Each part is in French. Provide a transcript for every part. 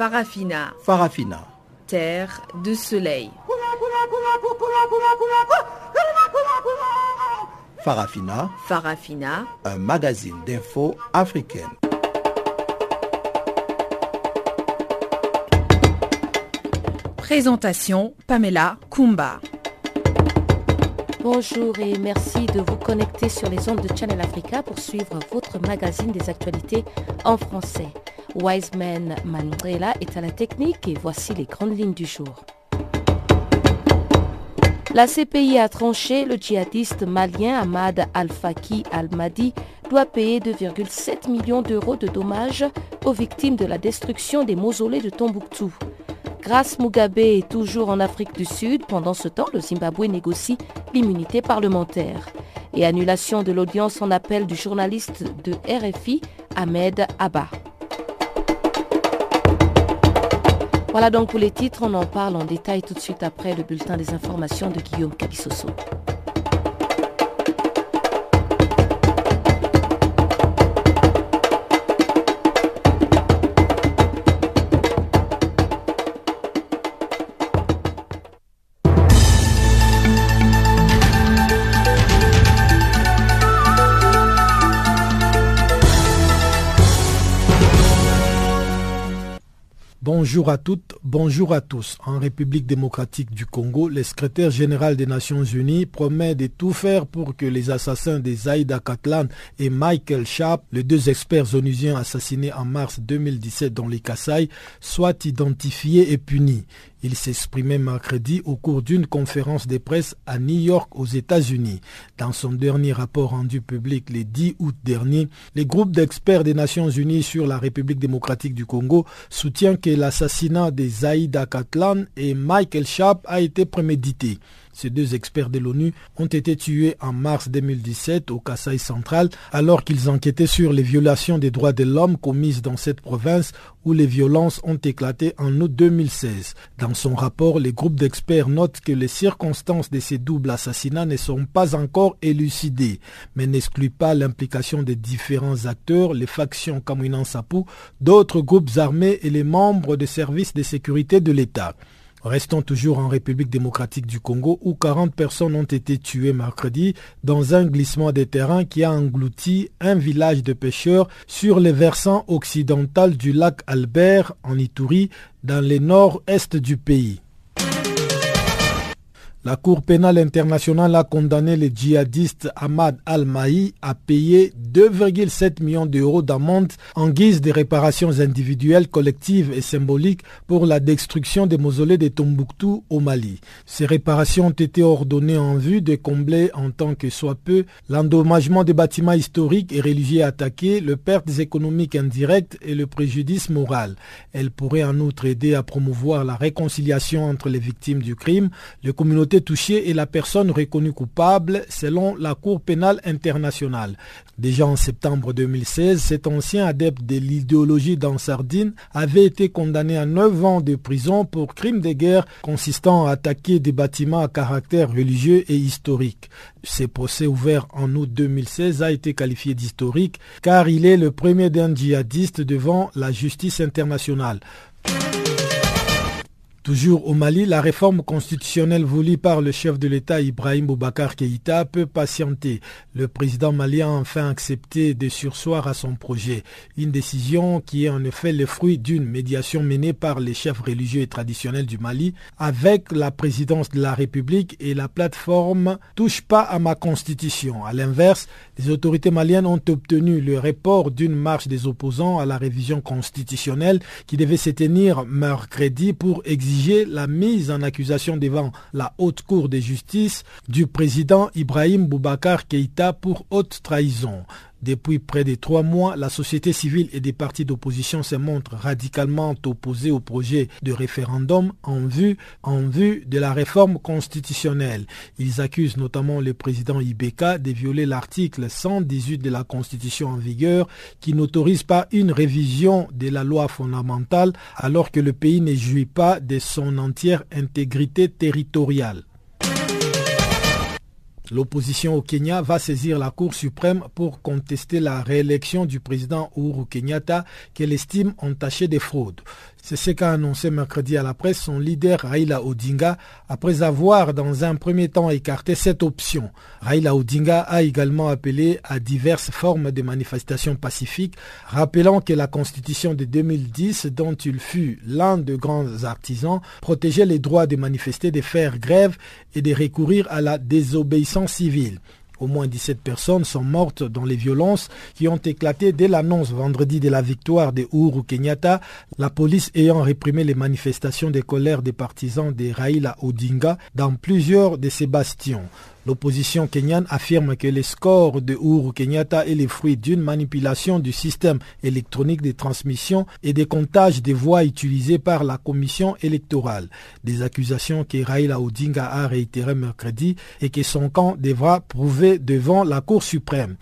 Farafina. Farafina. Terre de soleil. Farafina. Farafina. Un magazine d'infos africaine. Présentation Pamela Kumba. Bonjour et merci de vous connecter sur les ondes de Channel Africa pour suivre votre magazine des actualités en français. Wiseman Mandela est à la technique et voici les grandes lignes du jour. La CPI a tranché, le djihadiste malien Ahmad Al-Faki Al-Madi doit payer 2,7 millions d'euros de dommages aux victimes de la destruction des mausolées de Tombouctou. Grâce Mugabe est toujours en Afrique du Sud. Pendant ce temps, le Zimbabwe négocie l'immunité parlementaire. Et annulation de l'audience en appel du journaliste de RFI, Ahmed Abba. Voilà donc pour les titres, on en parle en détail tout de suite après le bulletin des informations de Guillaume Cabissoso. Bonjour à toutes, bonjour à tous. En République démocratique du Congo, le secrétaire général des Nations Unies promet de tout faire pour que les assassins des Zaïda Katlan et Michael Sharp, les deux experts onusiens assassinés en mars 2017 dans les Kassai, soient identifiés et punis. Il s'exprimait mercredi au cours d'une conférence de presse à New York aux États-Unis. Dans son dernier rapport rendu public le 10 août dernier, le groupe d'experts des Nations Unies sur la République démocratique du Congo soutient que l'assassinat de Zaïda Katlan et Michael Sharp a été prémédité. Ces deux experts de l'ONU ont été tués en mars 2017 au Kassai central alors qu'ils enquêtaient sur les violations des droits de l'homme commises dans cette province où les violences ont éclaté en août 2016. Dans son rapport, les groupes d'experts notent que les circonstances de ces doubles assassinats ne sont pas encore élucidées, mais n'excluent pas l'implication des différents acteurs, les factions Kamwinan Sapu, d'autres groupes armés et les membres des services de sécurité de l'État. Restons toujours en République démocratique du Congo où 40 personnes ont été tuées mercredi dans un glissement des terrains qui a englouti un village de pêcheurs sur les versants occidental du lac Albert en Ituri dans le nord-est du pays. La Cour pénale internationale a condamné le djihadiste Ahmad Al-Mahi à payer 2,7 millions d'euros d'amende en guise de réparations individuelles, collectives et symboliques pour la destruction des mausolées de Tombouctou au Mali. Ces réparations ont été ordonnées en vue de combler en tant que soit peu l'endommagement des bâtiments historiques et religieux attaqués, le pertes économiques indirectes et le préjudice moral. Elles pourraient en outre aider à promouvoir la réconciliation entre les victimes du crime, les communautés touchée et la personne reconnue coupable selon la Cour pénale internationale. Déjà en septembre 2016, cet ancien adepte de l'idéologie Sardine avait été condamné à 9 ans de prison pour crime de guerre consistant à attaquer des bâtiments à caractère religieux et historique. Ce procès ouvert en août 2016 a été qualifié d'historique car il est le premier d'un djihadiste devant la justice internationale. Toujours au Mali, la réforme constitutionnelle voulue par le chef de l'État Ibrahim Boubacar Keïta peut patienter. Le président malien a enfin accepté de sursoir à son projet. Une décision qui est en effet le fruit d'une médiation menée par les chefs religieux et traditionnels du Mali avec la présidence de la République et la plateforme Touche pas à ma constitution. À l'inverse, les autorités maliennes ont obtenu le report d'une marche des opposants à la révision constitutionnelle qui devait se tenir mercredi pour exiger la mise en accusation devant la haute cour de justice du président Ibrahim Boubacar Keïta pour haute trahison. Depuis près de trois mois, la société civile et des partis d'opposition se montrent radicalement opposés au projet de référendum en vue, de la réforme constitutionnelle. Ils accusent notamment le président Ibeka de violer l'article 118 de la Constitution en vigueur qui n'autorise pas une révision de la loi fondamentale alors que le pays ne jouit pas de son entière intégrité territoriale. L'opposition au Kenya va saisir la Cour suprême pour contester la réélection du président Uhuru Kenyatta qu'elle estime entachée de fraude. C'est ce qu'a annoncé mercredi à la presse son leader Raila Odinga après avoir dans un premier temps écarté cette option. Raila Odinga a également appelé à diverses formes de manifestations pacifiques, rappelant que la constitution de 2010 dont il fut l'un des grands artisans protégeait les droits de manifester, de faire grève et de recourir à la désobéissance civile. Au moins 17 personnes sont mortes dans les violences qui ont éclaté dès l'annonce vendredi de la victoire de Uhuru Kenyatta, la police ayant réprimé les manifestations de colère des partisans de Raila Odinga dans plusieurs de ces bastions. L'opposition kenyane affirme que les scores de Uhuru Kenyatta est le fruit d'une manipulation du système électronique de transmission et des comptages des voix utilisées par la commission électorale. Des accusations que Raila Odinga a réitérées mercredi et que son camp devra prouver devant la Cour suprême.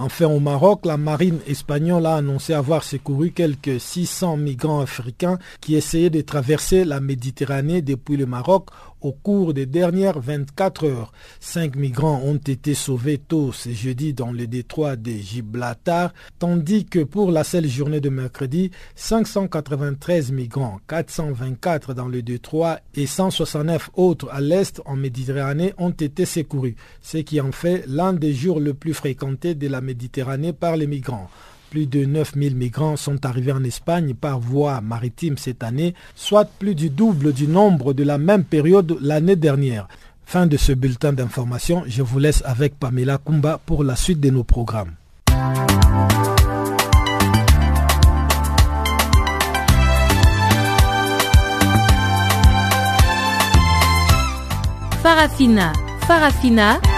Enfin, au Maroc, la marine espagnole a annoncé avoir secouru quelques 600 migrants africains qui essayaient de traverser la Méditerranée depuis le Maroc au cours des dernières 24 heures. Cinq migrants ont été sauvés tôt ce jeudi dans le détroit de Gibraltar, tandis que pour la seule journée de mercredi, 593 migrants, 424 dans le détroit et 169 autres à l'est en Méditerranée ont été secourus, ce qui en fait l'un des jours le plus fréquentés de la Méditerranée par les migrants. Plus de 9000 migrants sont arrivés en Espagne par voie maritime cette année, soit plus du double du nombre de la même période l'année dernière. Fin de ce bulletin d'information, je vous laisse avec Pamela Kumba pour la suite de nos programmes. Farafina, Farafina.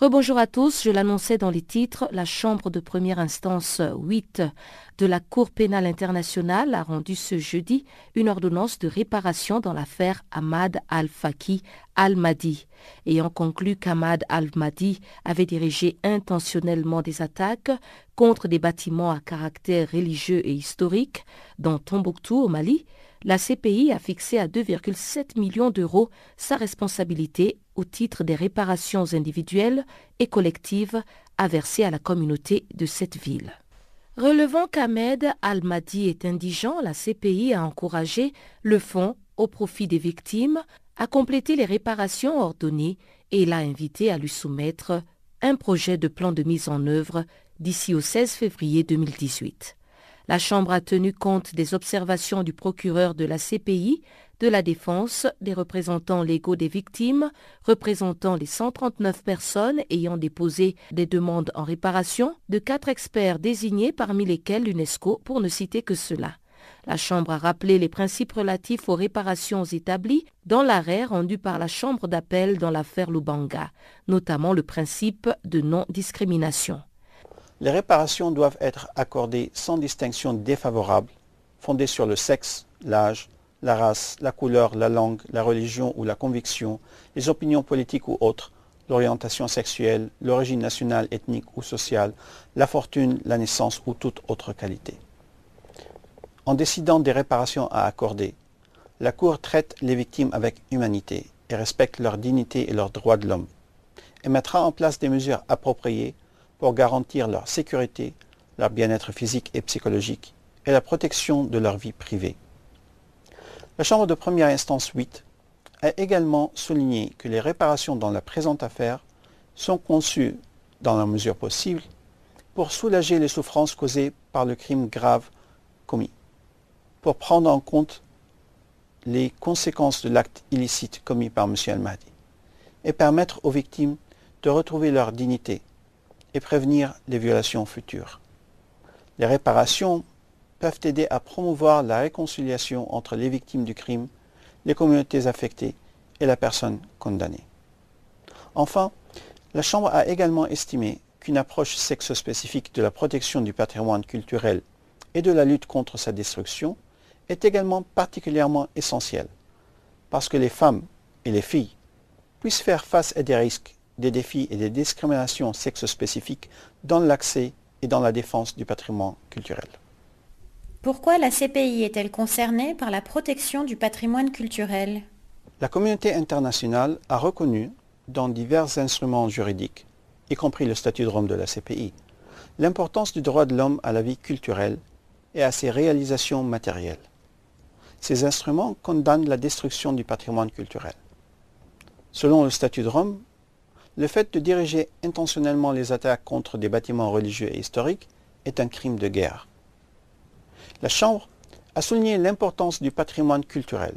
Rebonjour à tous, je l'annonçais dans les titres, la Chambre de première instance 8 de la Cour pénale internationale a rendu ce jeudi une ordonnance de réparation dans l'affaire Ahmad al-Faki al-Mahdi, ayant conclu qu'Ahmad al-Mahdi avait dirigé intentionnellement des attaques contre des bâtiments à caractère religieux et historique dans Tombouctou au Mali, la CPI a fixé à 2,7 millions d'euros sa responsabilité au titre des réparations individuelles et collectives à verser à la communauté de cette ville. Relevant qu'Ahmed Al-Mahdi est indigent, la CPI a encouragé le fonds au profit des victimes à compléter les réparations ordonnées et l'a invité à lui soumettre un projet de plan de mise en œuvre d'ici au 16 février 2018. La Chambre a tenu compte des observations du procureur de la CPI, de la défense, des représentants légaux des victimes, représentant les 139 personnes ayant déposé des demandes en réparation, de quatre experts désignés parmi lesquels l'UNESCO pour ne citer que cela. La Chambre a rappelé les principes relatifs aux réparations établies dans l'arrêt rendu par la Chambre d'appel dans l'affaire Lubanga, notamment le principe de non-discrimination. Les réparations doivent être accordées sans distinction défavorable, fondée sur le sexe, l'âge, la race, la couleur, la langue, la religion ou la conviction, les opinions politiques ou autres, l'orientation sexuelle, l'origine nationale, ethnique ou sociale, la fortune, la naissance ou toute autre qualité. En décidant des réparations à accorder, la Cour traite les victimes avec humanité et respecte leur dignité et leurs droits de l'homme, et mettra en place des mesures appropriées pour garantir leur sécurité, leur bien-être physique et psychologique et la protection de leur vie privée. La Chambre de première instance 8 a également souligné que les réparations dans la présente affaire sont conçues, dans la mesure possible, pour soulager les souffrances causées par le crime grave commis, pour prendre en compte les conséquences de l'acte illicite commis par M. Al-Mahdi et permettre aux victimes de retrouver leur dignité et prévenir les violations futures. Les réparations peuvent aider à promouvoir la réconciliation entre les victimes du crime, les communautés affectées et la personne condamnée. Enfin, la Chambre a également estimé qu'une approche sexospécifique de la protection du patrimoine culturel et de la lutte contre sa destruction est également particulièrement essentielle, parce que les femmes et les filles puissent faire face à des risques, des défis et des discriminations sexospécifiques dans l'accès et dans la défense du patrimoine culturel. Pourquoi la CPI est-elle concernée par la protection du patrimoine culturel? La communauté internationale a reconnu, dans divers instruments juridiques, y compris le statut de Rome de la CPI, l'importance du droit de l'homme à la vie culturelle et à ses réalisations matérielles. Ces instruments condamnent la destruction du patrimoine culturel. Selon le statut de Rome, le fait de diriger intentionnellement les attaques contre des bâtiments religieux et historiques est un crime de guerre. La Chambre a souligné l'importance du patrimoine culturel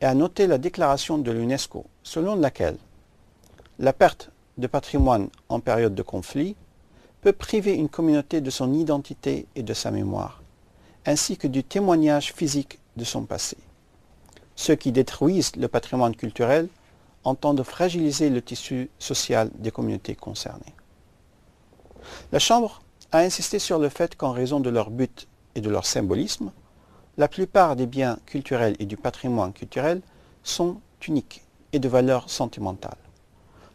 et a noté la déclaration de l'UNESCO selon laquelle la perte de patrimoine en période de conflit peut priver une communauté de son identité et de sa mémoire, ainsi que du témoignage physique de son passé. Ceux qui détruisent le patrimoine culturel entendent fragiliser le tissu social des communautés concernées. La Chambre a insisté sur le fait qu'en raison de leur but et de leur symbolisme, la plupart des biens culturels et du patrimoine culturel sont uniques et de valeur sentimentale.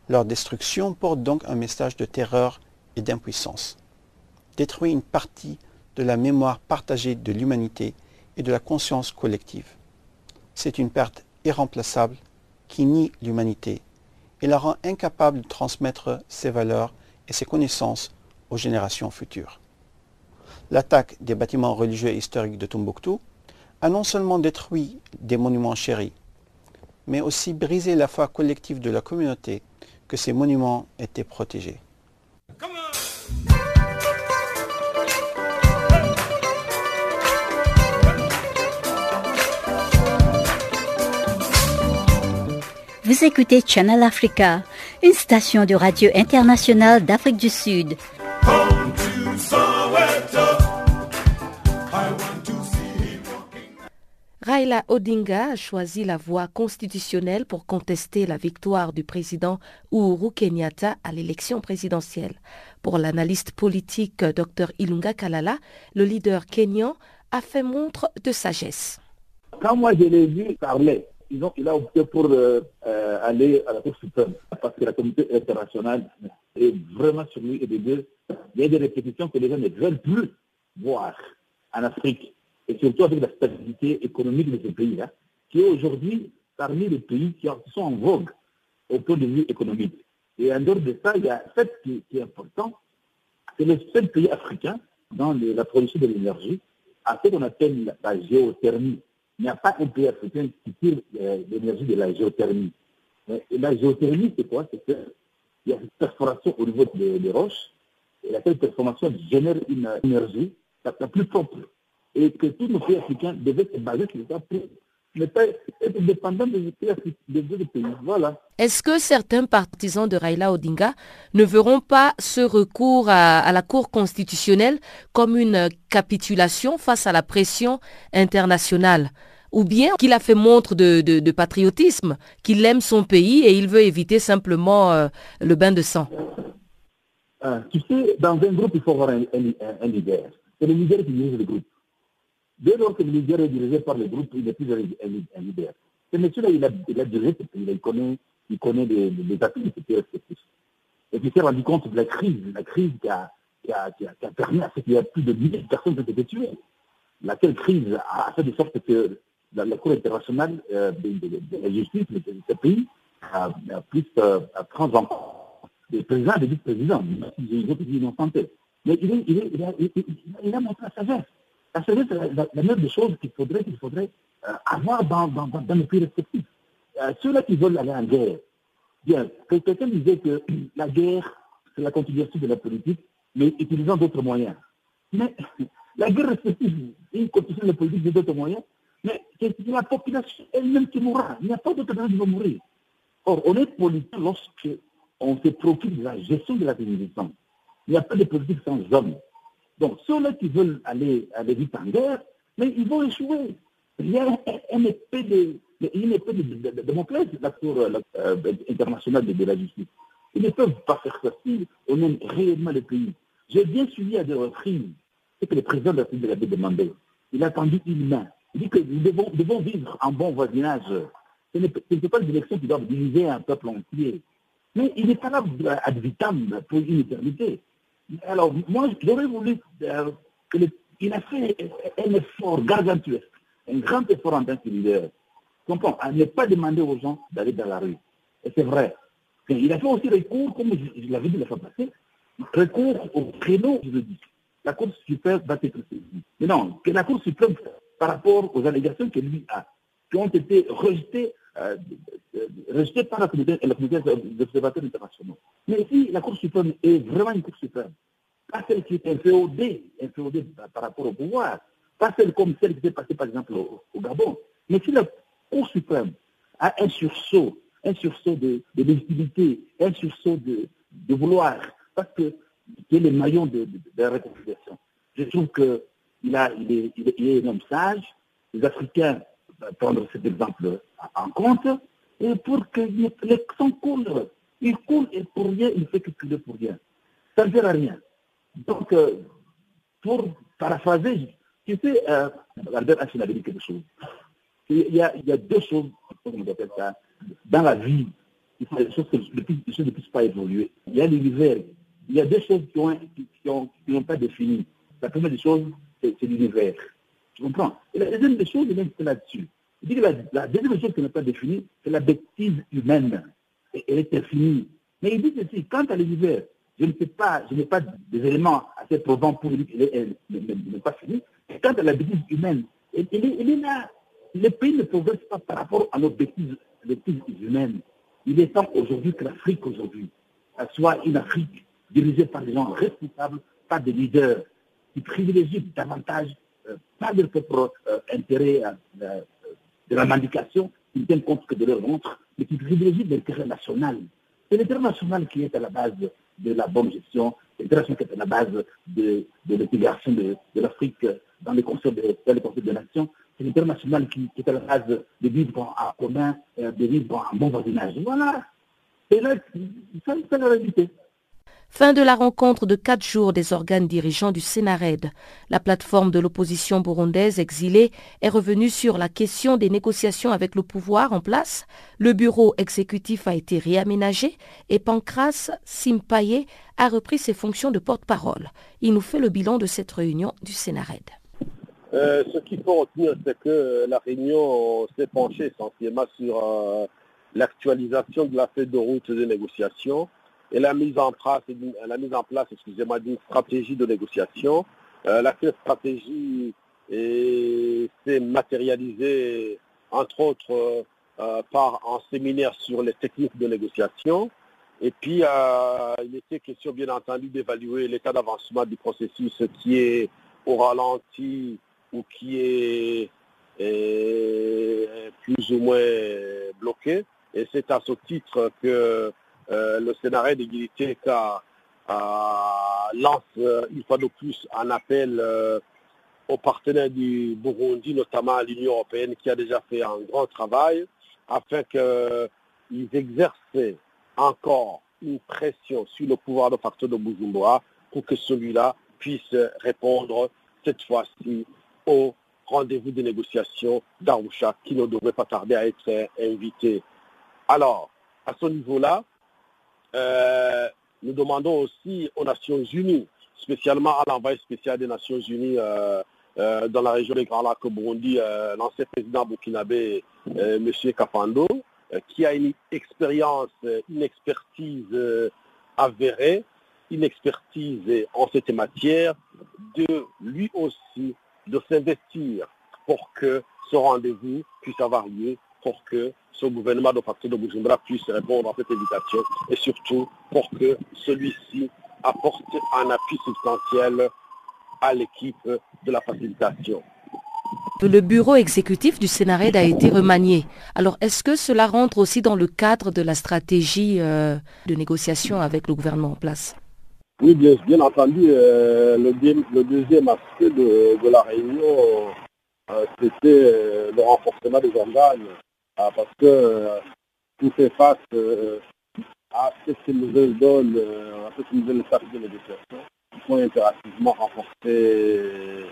Leur destruction porte donc un message de terreur et d'impuissance. Détruit une partie de la mémoire partagée de l'humanité et de la conscience collective. C'est une perte irremplaçable qui nie l'humanité et la rend incapable de transmettre ses valeurs et ses connaissances aux générations futures. L'attaque des bâtiments religieux historiques de Tombouctou a non seulement détruit des monuments chéris, mais aussi brisé la foi collective de la communauté que ces monuments étaient protégés. Vous écoutez Channel Africa, une station de radio internationale d'Afrique du Sud. Raila Odinga a choisi la voie constitutionnelle pour contester la victoire du président Uhuru Kenyatta à l'élection présidentielle. Pour l'analyste politique Dr Ilunga Kalala, le leader kenyan a fait montre de sagesse. Quand moi je l'ai vu parler, il a opté pour euh, euh, aller à la Cour suprême parce que la communauté internationale est vraiment sur lui et de deux. Il y a des répétitions que les gens ne veulent plus voir en Afrique et surtout avec la stabilité économique de ce pays-là, qui est aujourd'hui parmi les pays qui sont en vogue au point de vue économique. Et en dehors de ça, il y a un fait qui, est important, c'est le seul pays africain dans la production de l'énergie à ce qu'on appelle la, géothermie. Il n'y a pas un pays africain qui tire euh, l'énergie de la géothermie. Et la géothermie, c'est quoi? C'est qu'il y a une perforation au niveau des, roches, et la perforation génère une énergie la plus propre et que tous nos pays africains devaient se baser sur ça pour ne pas être dépendants des pays des autres pays. Voilà. Est-ce que certains partisans de Raila Odinga ne verront pas ce recours à, la Cour constitutionnelle comme une capitulation face à la pression internationale? Ou bien qu'il a fait montre de, patriotisme, qu'il aime son pays et il veut éviter simplement euh, le bain de sang? Euh, Tu sais, dans un groupe, il faut avoir un, un leader. C'est le leader qui dirige le groupe. Dès lors que le leader est dirigé par le groupe, il n'est plus un, leader. Ce monsieur-là, il a, dirigé il connaît, il connaît les, les atouts de ce respectifs. Et puis il s'est rendu compte de la crise, la crise qui a, permis à ce qu'il y a plus de milliers de personnes qui ont été tuées. Laquelle crise a fait de sorte que la, Cour internationale euh, de, la justice de, ce pays a, pu euh, prendre en présidents les vice-présidents, ils ont. Mais il, est, a, il, a montré sa sagesse. C'est la, la, même des choses qu'il faudrait, qu'il faudrait euh, avoir dans, dans, pays respectifs. Euh, ceux-là qui veulent aller en guerre, bien, quelqu'un disait que la guerre, c'est la continuation de la politique, mais utilisant d'autres moyens. Mais la guerre respective, une continuation de la politique d'autres moyens, mais c'est la population elle-même qui mourra. Il n'y a pas d'autre moyen va mourir. Or, on est politique lorsque on se préoccupe de la gestion de la civilisation. Il n'y a pas de politique sans hommes. Donc, ceux-là qui veulent aller, aller vite en guerre, mais ils vont échouer. Il y a un, épée de, Mais ils ne peuvent, de, place, la Cour euh, internationale de, la justice, ils ne peuvent pas faire ça si on aime réellement le pays. J'ai bien suivi à des reprises ce que le président de la République avait demandé. Il a attendu une main. Il dit que nous devons, vivre en bon voisinage. Ce n'est pas une élection qui doit diviser un peuple entier. Mais il n'est pas là vitam pour une éternité. Alors, moi, j'aurais voulu euh, qu'il a fait un effort gargantuesque, un grand effort en tant que leader. Comprends, à ne pas demander aux gens d'aller dans la rue. Et c'est vrai. Il a fait aussi recours, comme je, l'avais dit la fois passée, recours au créneau dis. La Cour suprême va être saisie. Mais non, que la Cour suprême, par rapport aux allégations que lui a, qui ont été rejetées, euh, rejetées par la communauté, la communauté d'observateurs internationaux. Mais si la Cour suprême est vraiment une Cour suprême, pas celle qui est inféodée, inféodée par rapport au pouvoir, pas celle comme celle qui s'est passée par exemple au, Gabon, mais si la Cour suprême a un sursaut, un sursaut de, légitimité, un sursaut de, de vouloir, parce que c'est le maillon de, la réconciliation. Je trouve qu'il il est, il, est, un homme sage, les Africains prendre cet exemple en compte, et pour que les coule, il coule et pour rien, il fait que couler pour rien. Ça ne sert à rien. Donc, euh, pour paraphraser, tu sais, euh, Albert dit quelque chose. Il y a, deux choses, ça, dans la vie, il faut les choses qui ne puissent pas évoluer. Il y a l'univers. Il y a deux choses qui n'ont qui ont, pas défini. La première des choses, c'est l'univers. Tu comprends la deuxième des choses, c'est là-dessus. Il dit que la, deuxième chose qui n'est pas définie, c'est la bêtise humaine. Elle est infinie. Mais il dit ceci, quant à l'univers, je ne sais pas, je n'ai pas des éléments assez probants pour dire qu'elle n'est pas finie. Et quant à la bêtise humaine, elle, est, là. Les pays ne progressent pas par rapport à nos bêtises, bêtises humaines. Il est temps aujourd'hui que l'Afrique aujourd'hui soit une Afrique dirigée par des gens responsables, pas des leaders qui privilégient davantage, euh, pas leur propre euh, intérêt euh, de la mandication, qui ne tiennent compte que de leur ventre, mais qui privilégient l'intérêt national. C'est l'intérêt national qui est à la base de la bonne gestion, l'intégration qui est à la base de, l'intégration de, l'Afrique dans les conseils de, dans de. C'est l'intérêt national qui, est à la base de vivre en commun, de vivre en bon voisinage. Voilà. Et là, c'est la réalité. Fin de la rencontre de quatre jours des organes dirigeants du Sénarède. La plateforme de l'opposition burundaise exilée est revenue sur la question des négociations avec le pouvoir en place. Le bureau exécutif a été réaménagé et Pancras Simpaye a repris ses fonctions de porte-parole. Il nous fait le bilan de cette réunion du Sénarède. Euh, ce qu'il faut retenir, c'est que la réunion s'est penchée essentiellement sur euh, l'actualisation de la feuille de route des négociations et la mise en place, la excusez-moi, d'une stratégie de négociation. Euh, stratégie s'est matérialisée, entre autres, euh, par un séminaire sur les techniques de négociation. Et puis, euh, il était question, bien entendu, d'évaluer l'état d'avancement du processus qui est au ralenti ou qui est plus ou moins bloqué. Et c'est à ce titre que euh, le scénario d'égalité lance euh, une fois de plus un appel euh, aux partenaires du Burundi, notamment à l'Union européenne, qui a déjà fait un grand travail, afin qu'ils exercent encore une pression sur le pouvoir de facto de Bujumbura pour que celui-là puisse répondre cette fois-ci au rendez-vous de négociation d'Arusha qui ne devrait pas tarder à être invité. Alors, à ce niveau-là, euh, nous demandons aussi aux Nations Unies, spécialement à l'envoyé spécial des Nations Unies euh, euh, dans la région des Grands Lacs au Burundi, l'ancien président burkinabé, M. Kafando, qui a une expérience, une expertise avérée, une expertise en cette matière, de lui aussi de s'investir pour que ce rendez-vous puisse avoir lieu, pour que ce gouvernement de facto de Bujumbura puisse répondre à cette invitation et surtout pour que celui-ci apporte un appui substantiel à l'équipe de la facilitation. Le bureau exécutif du Sénarède a été remanié. Alors, est-ce que cela rentre aussi dans le cadre de la stratégie euh, de négociation avec le gouvernement en place? Oui, bien, entendu. Euh, le, deuxième aspect de, la réunion, euh, c'était le renforcement des organes parce que tout fait face à cette nouvelle donne, à cette nouvelle étape de l'éducation. Il faut impérativement renforcer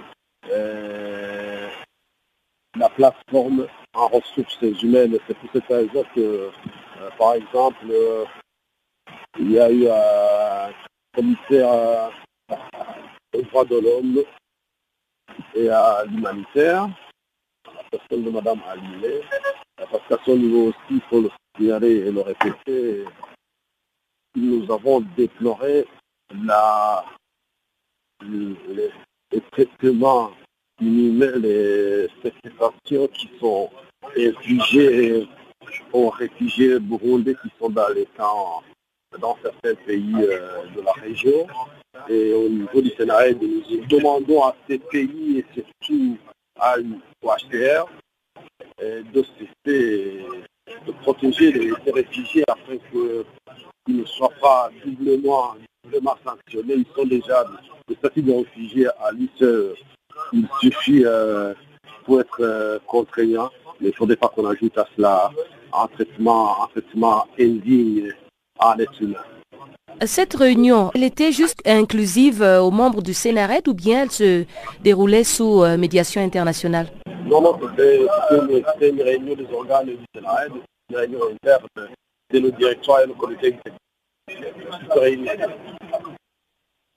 la plateforme en ressources humaines. C'est pour cette raison que, par exemple, il y a eu un commissaire aux droits de l'homme et à l'humanitaire, la personne de Mme Alimé, parce qu'à son niveau aussi, il faut le signaler et le répéter, nous avons déploré la, les, traitements inhumains, les satisfactions qui sont infligées aux réfugiés burundais qui sont dans les camps dans certains pays euh, de la région. Et au niveau du Sénat, nous demandons à ces pays et surtout à l'UHCR de cesser de protéger les, réfugiés afin qu'ils ne soient pas doublement, doublement sanctionnés. Ils sont déjà le statut de réfugiés à lui Il suffit euh, pour être euh, contraignant, mais il ne faudrait pas qu'on ajoute à cela un traitement, un traitement indigne à l'être humain. Cette réunion, elle était juste inclusive euh, aux membres du Sénaret ou bien elle se déroulait sous euh, médiation internationale? Non, non, c'était une, réunion des organes du Sénaret, une réunion interne de le directoire et le comité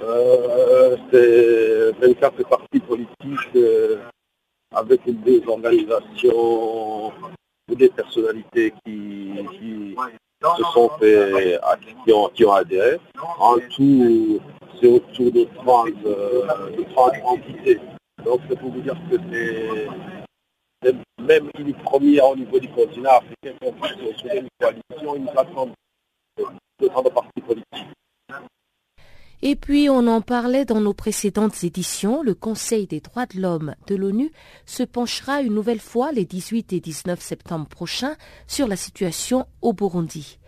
euh, c'est 24 partis politiques avec des organisations ou des personnalités qui se sont fait, qui ont, qui ont adhéré. En tout, c'est autour de 30, euh, entités. Donc c'est pour vous dire que c'est même une première au niveau du continent africain qu'on puisse une coalition, une plateforme de 30 partis politiques. Et puis, on en parlait dans nos précédentes éditions, le Conseil des droits de l'homme de l'ONU se penchera une nouvelle fois les 18 et 19 septembre prochains sur la situation au Burundi.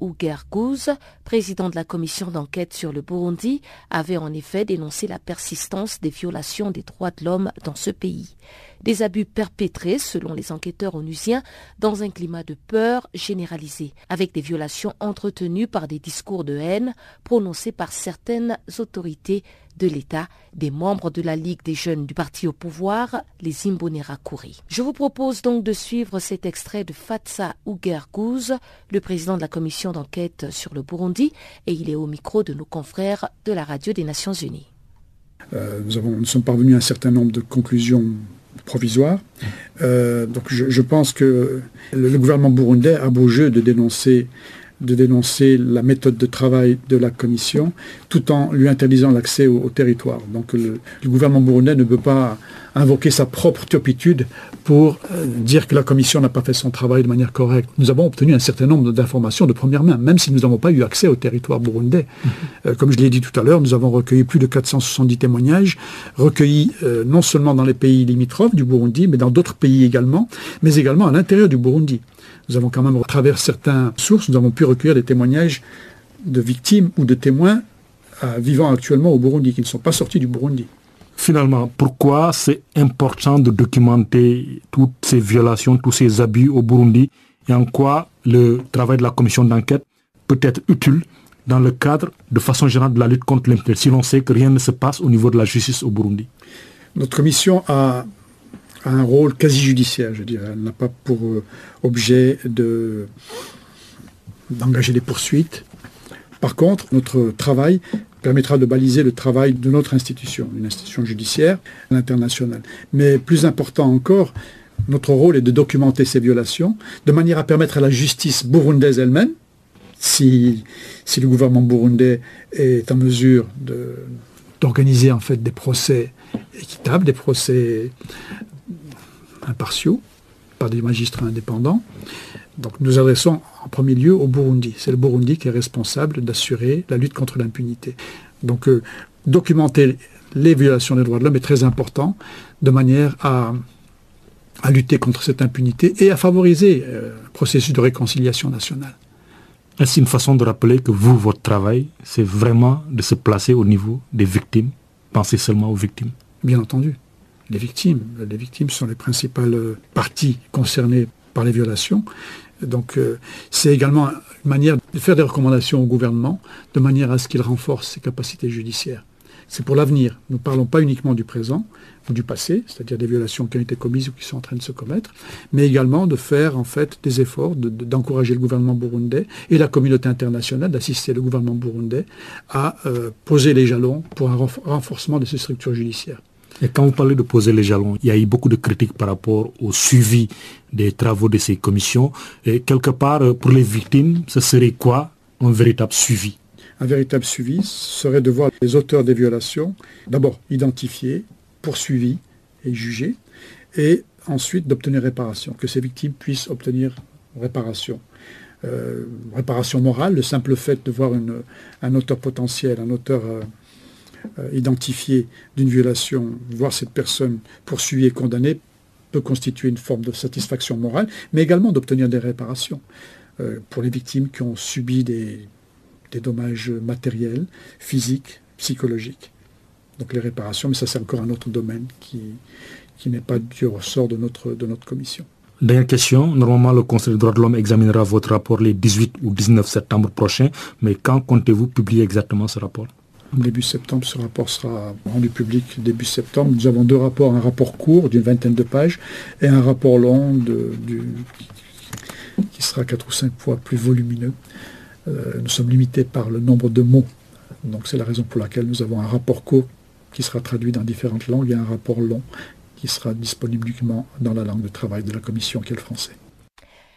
Ougergouz, président de la commission d'enquête sur le Burundi, avait en effet dénoncé la persistance des violations des droits de l'homme dans ce pays des abus perpétrés, selon les enquêteurs onusiens, dans un climat de peur généralisé, avec des violations entretenues par des discours de haine prononcés par certaines autorités de l'État, des membres de la Ligue des jeunes du parti au pouvoir, les Imbonerakuri. Je vous propose donc de suivre cet extrait de Fatsa Ougergouz, le président de la commission d'enquête sur le Burundi, et il est au micro de nos confrères de la radio des Nations Unies. Euh, nous, avons, nous sommes parvenus à un certain nombre de conclusions provisoire. Euh, donc je, pense que le, gouvernement burundais a beau jeu de dénoncer de dénoncer la méthode de travail de la Commission, tout en lui interdisant l'accès au, territoire. Donc le, gouvernement burundais ne peut pas invoquer sa propre turpitude pour euh, dire que la Commission n'a pas fait son travail de manière correcte. Nous avons obtenu un certain nombre d'informations de première main, même si nous n'avons pas eu accès au territoire burundais. Mm-hmm. Euh, comme je l'ai dit tout à l'heure, nous avons recueilli plus de 470 témoignages, recueillis euh, non seulement dans les pays limitrophes du Burundi, mais dans d'autres pays également, mais également à l'intérieur du Burundi. Nous avons quand même, à travers certaines sources, nous avons pu recueillir des témoignages de victimes ou de témoins vivant actuellement au Burundi, qui ne sont pas sortis du Burundi. Finalement, pourquoi c'est important de documenter toutes ces violations, tous ces abus au Burundi et en quoi le travail de la commission d'enquête peut être utile dans le cadre de façon générale de la lutte contre l'impunité, si l'on sait que rien ne se passe au niveau de la justice au Burundi? Notre mission a un rôle quasi judiciaire, je dirais. Elle n'a pas pour euh, objet de, d'engager des poursuites. Par contre, notre travail permettra de baliser le travail de notre institution, une institution judiciaire internationale. Mais plus important encore, notre rôle est de documenter ces violations de manière à permettre à la justice burundaise elle-même, si, si le gouvernement burundais est en mesure d'organiser en fait des procès équitables, des procès impartiaux par des magistrats indépendants. Donc nous adressons en premier lieu au Burundi. C'est le Burundi qui est responsable d'assurer la lutte contre l'impunité. Donc euh, documenter les violations des droits de l'homme est très important de manière à, à, lutter contre cette impunité et à favoriser euh, le processus de réconciliation nationale. Est-ce une façon de rappeler que vous, votre travail, c'est vraiment de se placer au niveau des victimes Pensez seulement aux victimes? Bien entendu les victimes. Les victimes sont les principales parties concernées par les violations. Donc euh, c'est également une manière de faire des recommandations au gouvernement de manière à ce qu'il renforce ses capacités judiciaires. C'est pour l'avenir. Nous ne parlons pas uniquement du présent ou du passé, c'est-à-dire des violations qui ont été commises ou qui sont en train de se commettre, mais également de faire en fait des efforts, d'encourager le gouvernement burundais et la communauté internationale, d'assister le gouvernement burundais à euh, poser les jalons pour un renforcement de ces structures judiciaires. Et quand vous parlez de poser les jalons, il y a eu beaucoup de critiques par rapport au suivi des travaux de ces commissions. Et quelque part, euh, pour les victimes, ce serait quoi un véritable suivi? Un véritable suivi serait de voir les auteurs des violations, d'abord identifiés, poursuivis et jugés, et ensuite d'obtenir réparation, que ces victimes puissent obtenir réparation. Euh, réparation morale, le simple fait de voir un auteur potentiel, un auteur euh, identifié d'une violation, voir cette personne poursuivie et condamnée, peut constituer une forme de satisfaction morale, mais également d'obtenir des réparations euh, pour les victimes qui ont subi des, dommages matériels, physiques, psychologiques. Donc les réparations, mais ça c'est encore un autre domaine qui, qui n'est pas du ressort de notre, de notre commission. Dernière question. Normalement, le Conseil des droits de l'homme examinera votre rapport les 18 ou 19 septembre prochains. Mais quand comptez-vous publier exactement ce rapport? Début septembre, ce rapport sera rendu public début septembre. Nous avons deux rapports, un rapport court d'une vingtaine de pages et un rapport long qui sera quatre ou cinq fois plus volumineux. Euh, nous sommes limités par le nombre de mots. Donc c'est la raison pour laquelle nous avons un rapport court qui sera traduit dans différentes langues et un rapport long qui sera disponible uniquement dans la langue de travail de la Commission qui est le français.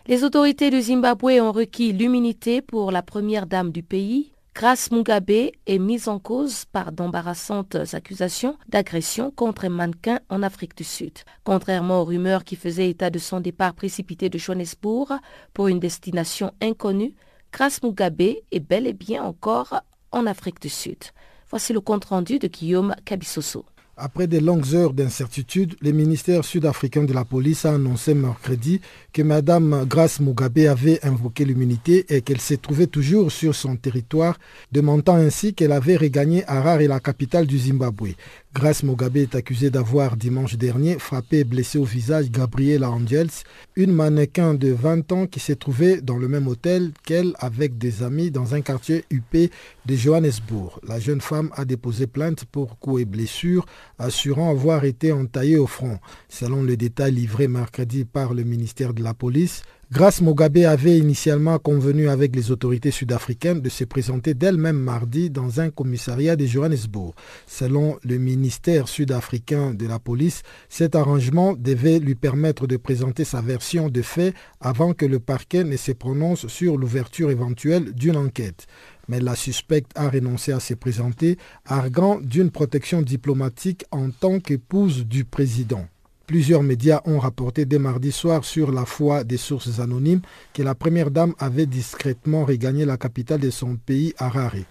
Les autorités du Zimbabwe ont requis l'immunité pour la première dame du pays, Grace Mugabe est mise en cause par d'embarrassantes accusations d'agression contre un mannequin en Afrique du Sud. Contrairement aux rumeurs qui faisaient état de son départ précipité de Johannesburg pour une destination inconnue, Grace Mugabe est bel et bien encore en Afrique du Sud. Voici le compte-rendu de Guillaume Kabisoso. Après de longues heures d'incertitude, le ministère sud-africain de la police a annoncé mercredi que Mme Grace Mugabe avait invoqué l'immunité et qu'elle se trouvait toujours sur son territoire, demandant ainsi qu'elle avait regagné Harare, la capitale du Zimbabwe. Grace Mugabe est accusée d'avoir dimanche dernier frappé et blessé au visage Gabriela Angels, une mannequin de 20 ans qui s'est trouvée dans le même hôtel qu'elle avec des amis dans un quartier huppé de Johannesburg. La jeune femme a déposé plainte pour coups et blessures, assurant avoir été entaillée au front. Selon le détail livré mercredi par le ministère de la Police, Grace Mugabe avait initialement convenu avec les autorités sud-africaines de se présenter d'elle-même mardi dans un commissariat de Johannesburg. Selon le ministère sud-africain de la police, cet arrangement devait lui permettre de présenter sa version de fait avant que le parquet ne se prononce sur l'ouverture éventuelle d'une enquête. Mais la suspecte a renoncé à se présenter, arguant d'une protection diplomatique en tant qu'épouse du président. Plusieurs médias ont rapporté dès mardi soir sur la foi des sources anonymes que la première dame avait discrètement regagné la capitale de son pays, Harare.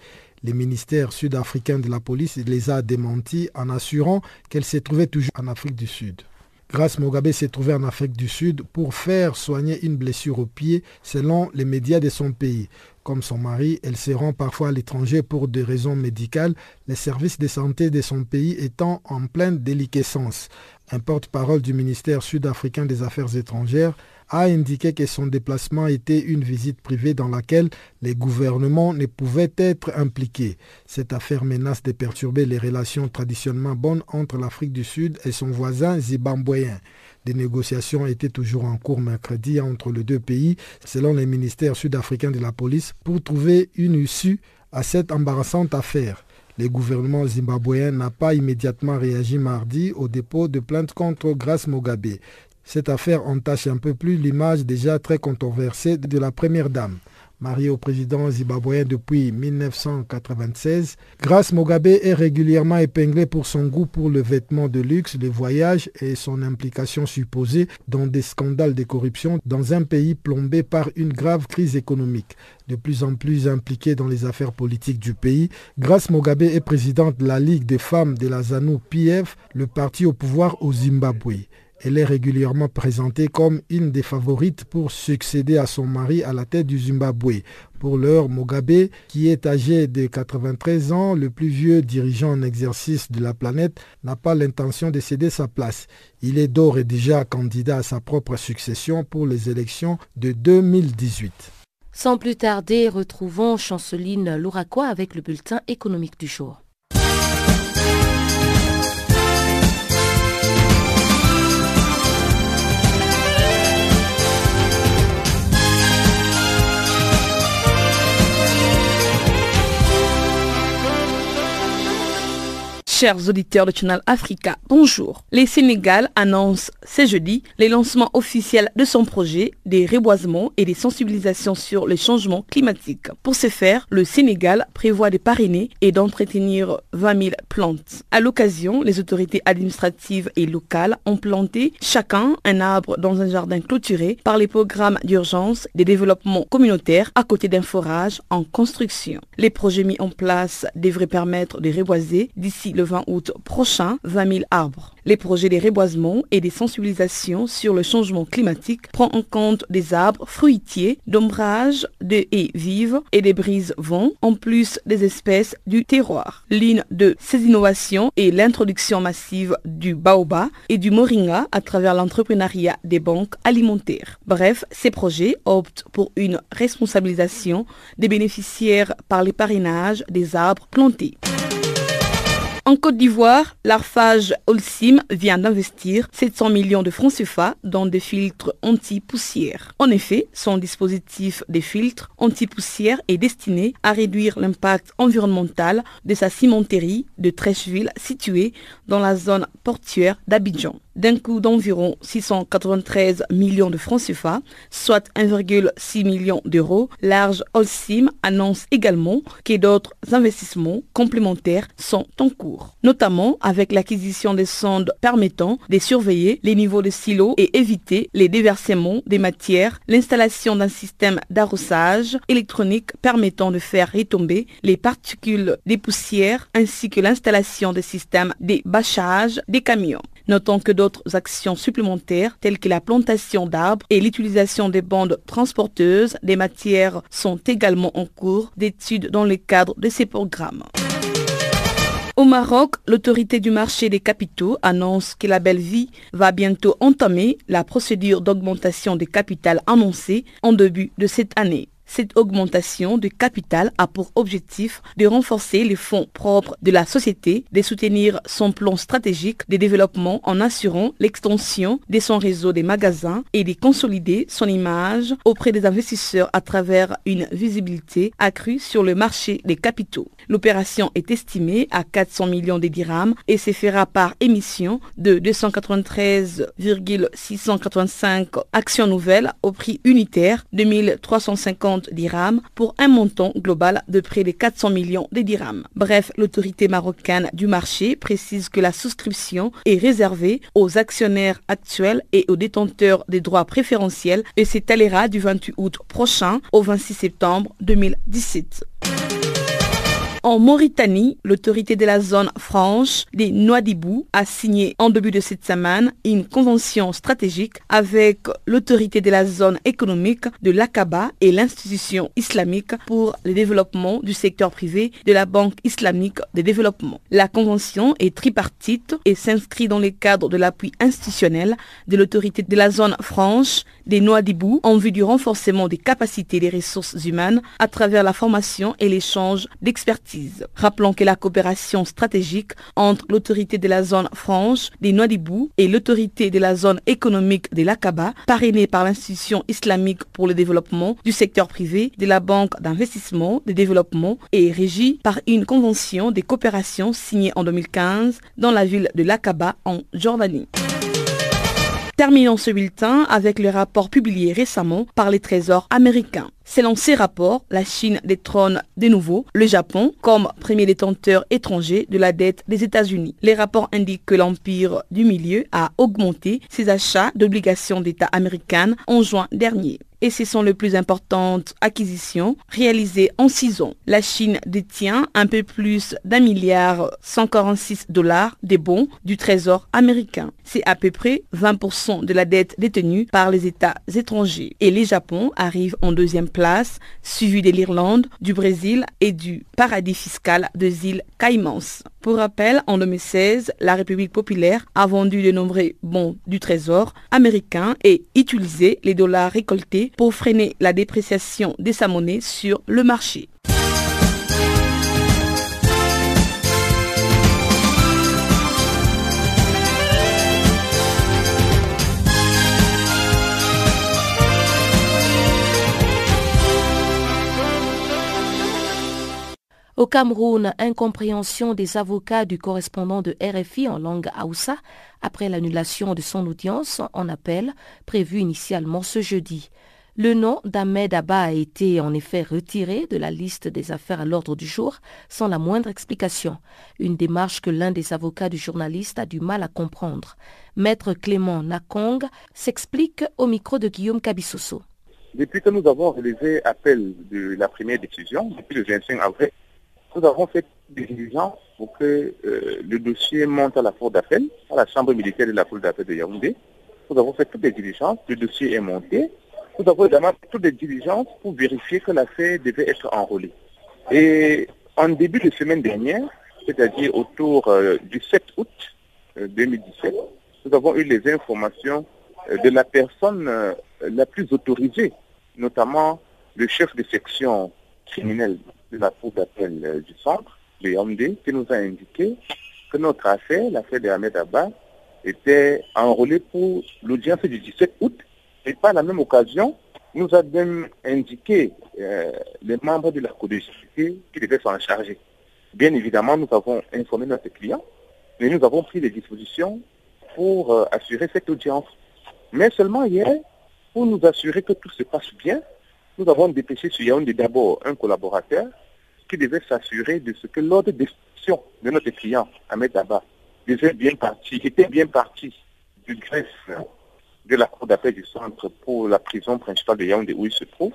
Le ministère sud-africain de la police les a démentis en assurant qu'elle se trouvait toujours en Afrique du Sud. Grace Mugabe s'est trouvée en Afrique du Sud pour faire soigner une blessure au pied selon les médias de son pays. Comme son mari, elle se rend parfois à l'étranger pour des raisons médicales, les services de santé de son pays étant en pleine déliquescence. Un porte-parole du ministère sud-africain des Affaires étrangères a indiqué que son déplacement était une visite privée dans laquelle les gouvernements ne pouvaient être impliqués. Cette affaire menace de perturber les relations traditionnellement bonnes entre l'Afrique du Sud et son voisin zimbabwéen. Des négociations étaient toujours en cours mercredi entre les deux pays, selon les ministères sud-africains de la police, pour trouver une issue à cette embarrassante affaire. Le gouvernement zimbabwéen n'a pas immédiatement réagi mardi au dépôt de plainte contre Grace Mugabe. Cette affaire entache un peu plus l'image déjà très controversée de la première dame. Mariée au président zimbabwéen depuis 1996, Grace Mugabe est régulièrement épinglée pour son goût pour le vêtement de luxe, les voyages et son implication supposée dans des scandales de corruption dans un pays plombé par une grave crise économique. De plus en plus impliquée dans les affaires politiques du pays, Grace Mugabe est présidente de la Ligue des femmes de la ZANU-PF, le parti au pouvoir au Zimbabwe. Elle est régulièrement présentée comme une des favorites pour succéder à son mari à la tête du Zimbabwe. Pour l'heure, Mugabe, qui est âgé de 93 ans, le plus vieux dirigeant en exercice de la planète, n'a pas l'intention de céder sa place. Il est d'ores et déjà candidat à sa propre succession pour les élections de 2018. Sans plus tarder, retrouvons Chanceline Louraquois avec le bulletin économique du jour. Chers auditeurs de Channel Africa, bonjour. Le Sénégal annonce ce jeudi les lancements officiels de son projet des reboisements et des sensibilisations sur les changements climatiques. Pour ce faire, le Sénégal prévoit de parrainer et d'entretenir 20 000 plantes. À l'occasion, les autorités administratives et locales ont planté chacun un arbre dans un jardin clôturé par les programmes d'urgence des développements communautaires à côté d'un forage en construction. Les projets mis en place devraient permettre de reboiser d'ici le 20 août prochain 20 000 arbres. Les projets de reboisement et des sensibilisations sur le changement climatique prend en compte des arbres fruitiers, d'ombrage, de haies vives et des brises vents, en plus des espèces du terroir. L'une de ces innovations est l'introduction massive du baobab et du moringa à travers l'entrepreneuriat des banques alimentaires. Bref, ces projets optent pour une responsabilisation des bénéficiaires par les parrainages des arbres plantés. En Côte d'Ivoire, l'Arfage Olsim vient d'investir 700 millions de francs CFA dans des filtres anti-poussière. En effet, son dispositif de filtres anti-poussière est destiné à réduire l'impact environnemental de sa cimenterie de Trècheville située dans la zone portuaire d'Abidjan d'un coût d'environ 693 millions de francs CFA, soit 1,6 million d'euros, Large Holcim annonce également que d'autres investissements complémentaires sont en cours, notamment avec l'acquisition des sondes permettant de surveiller les niveaux de silos et éviter les déversements des matières, l'installation d'un système d'arrosage électronique permettant de faire retomber les particules des poussières ainsi que l'installation des systèmes de bâchage des camions. Notons que d'autres actions supplémentaires telles que la plantation d'arbres et l'utilisation des bandes transporteuses des matières sont également en cours d'études dans le cadre de ces programmes. Au Maroc, l'autorité du marché des capitaux annonce que la Belle Vie va bientôt entamer la procédure d'augmentation des capitales annoncée en début de cette année. Cette augmentation de capital a pour objectif de renforcer les fonds propres de la société, de soutenir son plan stratégique de développement en assurant l'extension de son réseau des magasins et de consolider son image auprès des investisseurs à travers une visibilité accrue sur le marché des capitaux. L'opération est estimée à 400 millions de dirhams et se fera par émission de 293,685 actions nouvelles au prix unitaire de 1350 pour un montant global de près de 400 millions de dirhams. Bref, l'autorité marocaine du marché précise que la souscription est réservée aux actionnaires actuels et aux détenteurs des droits préférentiels et s'étalera du 28 août prochain au 26 septembre 2017. En Mauritanie, l'autorité de la zone franche des Nouadhibou a signé en début de cette semaine une convention stratégique avec l'autorité de la zone économique de l'Aqaba et l'institution islamique pour le développement du secteur privé de la Banque islamique de développement. La convention est tripartite et s'inscrit dans le cadre de l'appui institutionnel de l'autorité de la zone franche des Nouadhibou en vue du renforcement des capacités des ressources humaines à travers la formation et l'échange d'expertise Rappelons que la coopération stratégique entre l'autorité de la zone franche des Nouadhibou et l'autorité de la zone économique de l'Aqaba, parrainée par l'institution islamique pour le développement du secteur privé de la Banque d'investissement de développement, est régie par une convention de coopération signée en 2015 dans la ville de l'Aqaba en Jordanie. Terminons ce bulletin avec le rapport publié récemment par les trésors américains. Selon ces rapports, la Chine détrône de nouveau le Japon comme premier détenteur étranger de la dette des États-Unis. Les rapports indiquent que l'Empire du Milieu a augmenté ses achats d'obligations d'État américaines en juin dernier. Et ce sont les plus importantes acquisitions réalisées en six ans. La Chine détient un peu plus d'un milliard 146 dollars des bons du Trésor américain. C'est à peu près 20% de la dette détenue par les États étrangers. Et les Japon arrivent en deuxième place, suivi de l'Irlande, du Brésil et du paradis fiscal des îles Caïmans. Pour rappel, en 2016, la République populaire a vendu de nombreux bons du Trésor américain et utilisé les dollars récoltés pour freiner la dépréciation de sa monnaie sur le marché. Au Cameroun, incompréhension des avocats du correspondant de RFI en langue Hausa après l'annulation de son audience en appel prévue initialement ce jeudi. Le nom d'Ahmed Abba a été en effet retiré de la liste des affaires à l'ordre du jour sans la moindre explication, une démarche que l'un des avocats du journaliste a du mal à comprendre. Maître Clément Nakong s'explique au micro de Guillaume Cabissoso. Depuis que nous avons relevé appel de la première décision, depuis le 25 avril, nous avons fait des diligences pour que euh, le dossier monte à la cour d'appel, à la chambre militaire de la cour d'appel de Yaoundé. Nous avons fait toutes les diligences, le dossier est monté. Nous avons également toutes les diligences pour vérifier que l'affaire devait être enrôlée. Et en début de semaine dernière, c'est-à-dire autour euh, du 7 août 2017, euh, nous avons eu les informations de la personne la plus autorisée, notamment le chef de section criminelle de la cour d'appel euh, du centre, le Yaoundé, qui nous a indiqué que notre affaire, l'affaire de Ahmed Abba, était enrôlée pour l'audience du 17 août. Et par la même occasion, nous a même indiqué euh, les membres de la Cour de justice qui devaient s'en charger. Bien évidemment, nous avons informé notre client, mais nous avons pris des dispositions pour euh, assurer cette audience. Mais seulement hier, pour nous assurer que tout se passe bien, nous avons dépêché sur Yaoundé d'abord un collaborateur qui devait s'assurer de ce que l'ordre d'expulsion de notre client, Ahmed Abba, devait bien parti, était bien parti du greffe de la cour d'appel du centre pour la prison principale de Yaoundé où il se trouve,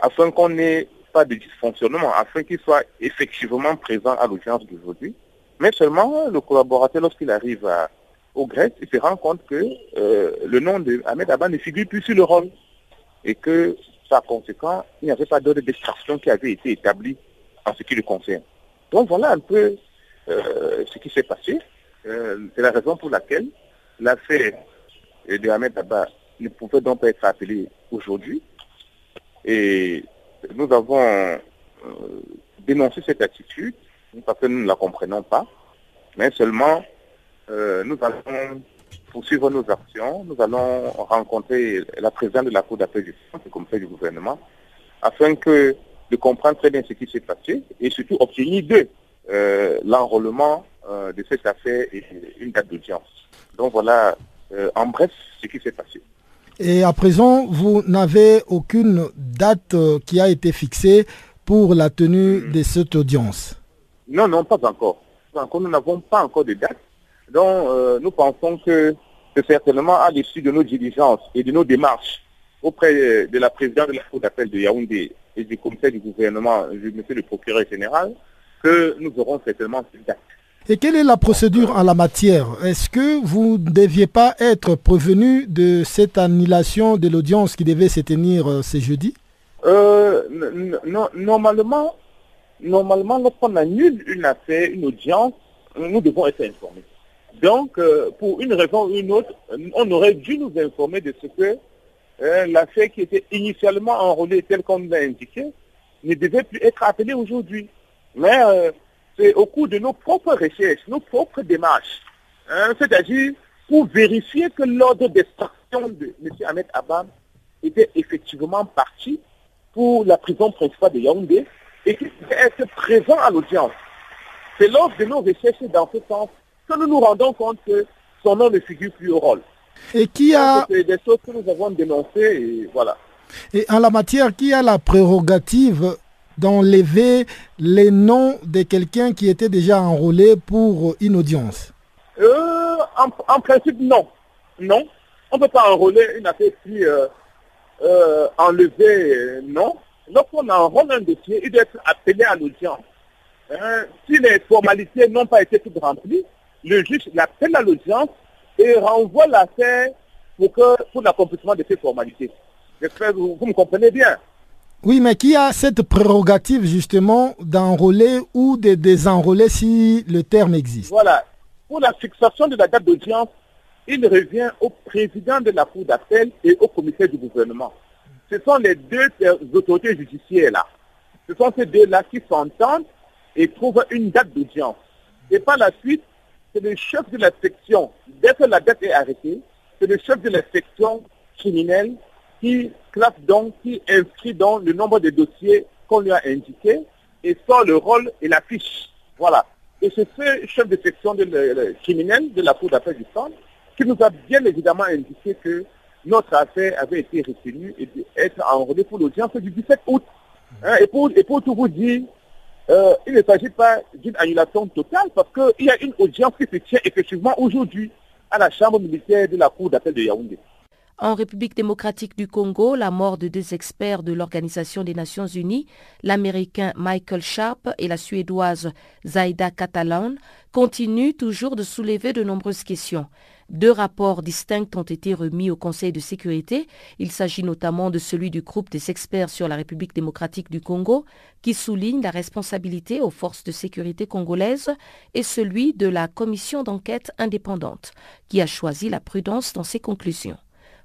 afin qu'on n'ait pas de dysfonctionnement, afin qu'il soit effectivement présent à l'audience d'aujourd'hui. Mais seulement le collaborateur, lorsqu'il arrive au greffe, il se rend compte que euh, le nom de Ahmed Abba ne figure plus sur le rôle et que par conséquent, il n'y avait pas d'ordre d'extraction qui avait été établi en ce qui le concerne. Donc voilà un peu euh, ce qui s'est passé. Euh, c'est la raison pour laquelle l'affaire de Ahmed Abba ne pouvait donc pas être appelée aujourd'hui. Et nous avons euh, dénoncé cette attitude parce que nous ne la comprenons pas, mais seulement nous allons poursuivre nos actions. Nous allons rencontrer la présidente de la Cour d'appel du conseil du gouvernement, afin que de comprendre très bien ce qui s'est passé et surtout obtenir euh, l'enrôlement euh, de cette affaire et une date d'audience. Donc voilà, euh, en bref, ce qui s'est passé. Et à présent, vous n'avez aucune date qui a été fixée pour la tenue mm-hmm. de cette audience Non, non, pas encore. encore nous n'avons pas encore de date. Donc, nous pensons que, que certainement, à l'issue de nos diligences et de nos démarches auprès de la présidente de la Cour d'appel de Yaoundé et du comité du gouvernement, monsieur le procureur général, que nous aurons certainement cette date. Et quelle est la procédure en la matière? Est-ce que vous ne deviez pas être prévenu de cette annulation de l'audience qui devait se tenir euh, ce jeudi? Euh, Normalement, normalement lorsqu'on annule une affaire, une audience, nous devons être informés. Donc, euh, pour une raison ou une autre, on aurait dû nous informer de ce que euh, l'affaire qui était initialement enrôlée telle qu'on l'a indiqué ne devait plus être appelée aujourd'hui. Mais c'est au cours de nos propres recherches, nos propres démarches, hein, c'est-à-dire pour vérifier que l'ordre d'extraction de M. Ahmed Abam était effectivement parti pour la prison principale de Yaoundé et qu'il être présent à l'audience. C'est lors de nos recherches dans ce sens que nous nous rendons compte que son nom ne figure plus au rôle. Et qui a... C'est des choses que nous avons dénoncées et voilà. Et en la matière, qui a la prérogative d'enlever les noms de quelqu'un qui était déjà enrôlé pour une audience euh, en, principe, non. Non. On ne peut pas enrôler une affaire si, euh, euh, enlever, non. Lorsqu'on enrôle un dossier, il doit être appelé à l'audience. Hein, si les formalités n'ont pas été toutes remplies, le juge l'appelle à l'audience et renvoie l'affaire pour, pour l'accomplissement de ces formalités. J'espère que vous me comprenez bien. Oui, mais qui a cette prérogative justement d'enrôler ou de désenrôler si le terme existe? Voilà. Pour la fixation de la date d'audience, il revient au président de la Cour d'appel et au commissaire du gouvernement. Ce sont les deux autorités judiciaires là. Ce sont ces deux-là qui s'entendent et trouvent une date d'audience. Et par la suite, c'est le chef de la section, dès que la date est arrêtée, c'est le chef de la section criminelle qui classe donc, qui inscrit dans le nombre de dossiers qu'on lui a indiqué et sort le rôle et la fiche. Voilà. Et c'est ce chef de section de criminelle de la Cour d'appel du centre qui nous a bien évidemment indiqué que notre affaire avait été retenue et être enrôlée pour l'audience du 17 août. Hein, et, pour, et pour tout vous dire, euh, il ne s'agit pas d'une annulation totale parce qu'il y a une audience qui se tient effectivement aujourd'hui à la Chambre militaire de la Cour d'appel de Yaoundé. En République démocratique du Congo, la mort de deux experts de l'Organisation des Nations Unies, l'Américain Michael Sharp et la Suédoise Zaida Catalan, continue toujours de soulever de nombreuses questions. Deux rapports distincts ont été remis au Conseil de sécurité. Il s'agit notamment de celui du groupe des experts sur la République démocratique du Congo, qui souligne la responsabilité aux forces de sécurité congolaises, et celui de la commission d'enquête indépendante, qui a choisi la prudence dans ses conclusions.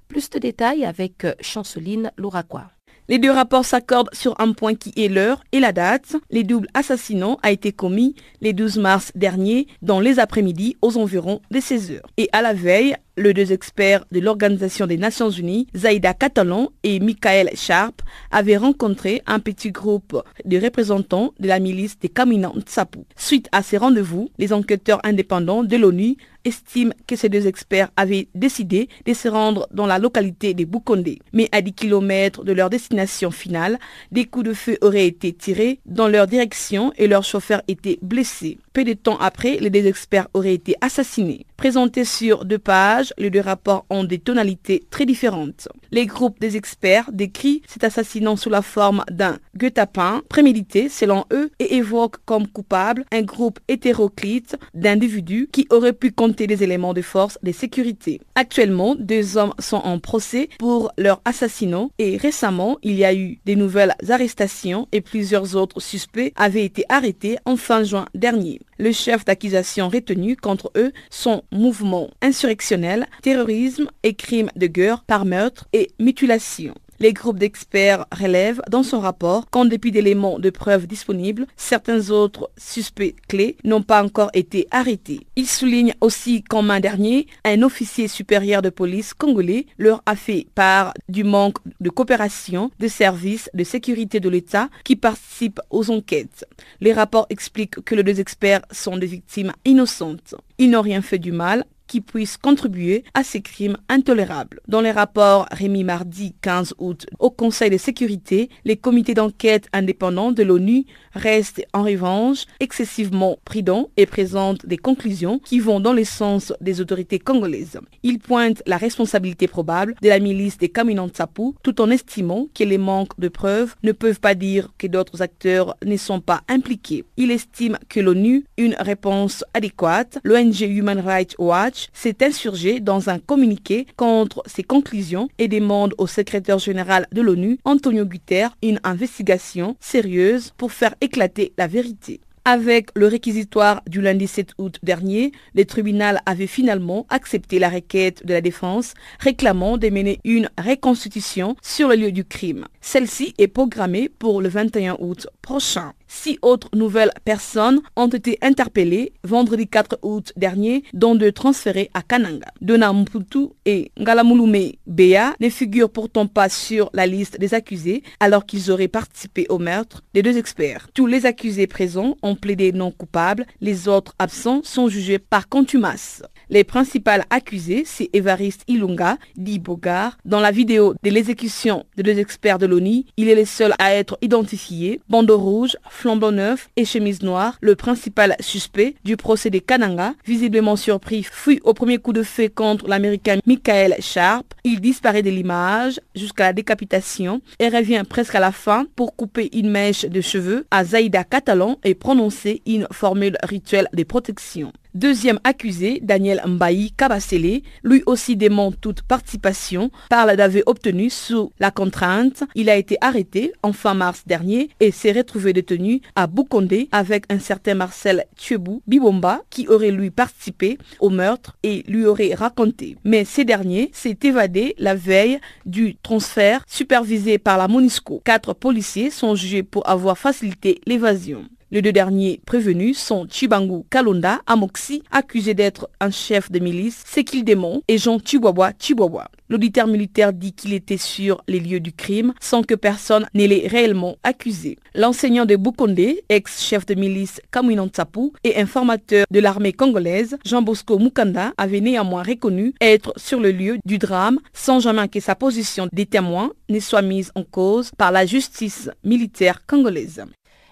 Plus de détails avec euh, Chanceline Louraquois. Les deux rapports s'accordent sur un point qui est l'heure et la date. Les doubles assassinats a été commis les 12 mars dernier dans les après-midi aux environs de 16 heures. Et à la veille, les deux experts de l'Organisation des Nations Unies, Zaïda Catalan et Michael Sharp, avaient rencontré un petit groupe de représentants de la milice des Kamina Tsapu. Suite à ces rendez-vous, les enquêteurs indépendants de l'ONU estiment que ces deux experts avaient décidé de se rendre dans la localité de Bukonde. Mais à 10 km de leur destination finale, des coups de feu auraient été tirés dans leur direction et leur chauffeur était blessé. Peu de temps après, les deux experts auraient été assassinés. Présentés sur deux pages, les deux rapports ont des tonalités très différentes. Les groupes des experts décrivent cet assassinat sous la forme d'un guet-apens prémédité selon eux et évoquent comme coupable un groupe hétéroclite d'individus qui auraient pu des éléments de force de sécurité. Actuellement, deux hommes sont en procès pour leur assassinat et récemment, il y a eu des nouvelles arrestations et plusieurs autres suspects avaient été arrêtés en fin juin dernier. Le chef d'accusation retenu contre eux sont mouvement insurrectionnel, terrorisme et crimes de guerre par meurtre et mutilation. Les groupes d'experts relèvent dans son rapport qu'en dépit d'éléments de preuves disponibles, certains autres suspects clés n'ont pas encore été arrêtés. Ils soulignent aussi qu'en main dernier, un officier supérieur de police congolais leur a fait part du manque de coopération de services de sécurité de l'État qui participent aux enquêtes. Les rapports expliquent que les deux experts sont des victimes innocentes. Ils n'ont rien fait du mal, qui puissent contribuer à ces crimes intolérables. Dans les rapports remis mardi 15 août au Conseil de sécurité, les comités d'enquête indépendants de l'ONU restent en revanche excessivement prudents et présentent des conclusions qui vont dans le sens des autorités congolaises. Ils pointent la responsabilité probable de la milice des Tsapu tout en estimant que les manques de preuves ne peuvent pas dire que d'autres acteurs ne sont pas impliqués. Ils estiment que l'ONU, une réponse adéquate, l'ONG Human Rights Watch s'est insurgé dans un communiqué contre ces conclusions et demande au secrétaire général de l'ONU, Antonio Guterres, une investigation sérieuse pour faire éclater la vérité. Avec le réquisitoire du lundi 7 août dernier, le tribunal avait finalement accepté la requête de la défense réclamant de mener une reconstitution sur le lieu du crime. Celle-ci est programmée pour le 21 août prochain. Six autres nouvelles personnes ont été interpellées vendredi 4 août dernier, dont deux transférées à Kananga. Dona Mputu et Ngalamulume Bea ne figurent pourtant pas sur la liste des accusés alors qu'ils auraient participé au meurtre des deux experts. Tous les accusés présents ont plaidé non coupables, les autres absents sont jugés par contumace. Les principales accusés, c'est Evariste Ilunga, dit Bogar. Dans la vidéo de l'exécution des deux experts de l'ONU, il est le seul à être identifié. Bandeau rouge, flambant neuf et chemise noire. Le principal suspect du procès Kananga, visiblement surpris, fuit au premier coup de feu contre l'américain Michael Sharp. Il disparaît de l'image jusqu'à la décapitation et revient presque à la fin pour couper une mèche de cheveux à Zaïda Catalan et prononcer une formule rituelle de protection. Deuxième accusé, Daniel Mbaï Kabasele, lui aussi dément toute participation, parle d'avoir obtenu sous la contrainte. Il a été arrêté en fin mars dernier et s'est retrouvé détenu à Bukondé avec un certain Marcel Tchebou Bibomba qui aurait lui participé au meurtre et lui aurait raconté. Mais ces derniers s'est évadé la veille du transfert supervisé par la MONISCO. Quatre policiers sont jugés pour avoir facilité l'évasion. Les deux derniers prévenus sont Chibangu Kalonda Amoxi, accusé d'être un chef de milice, Sekil Demon et Jean Chihuahua Chihuahua. L'auditeur militaire dit qu'il était sur les lieux du crime sans que personne ne l'ait réellement accusé. L'enseignant de Bukonde, ex-chef de milice Kamuinan Tsapu et informateur de l'armée congolaise, Jean Bosco Mukanda, avait néanmoins reconnu être sur le lieu du drame sans jamais que sa position des témoins ne soit mise en cause par la justice militaire congolaise.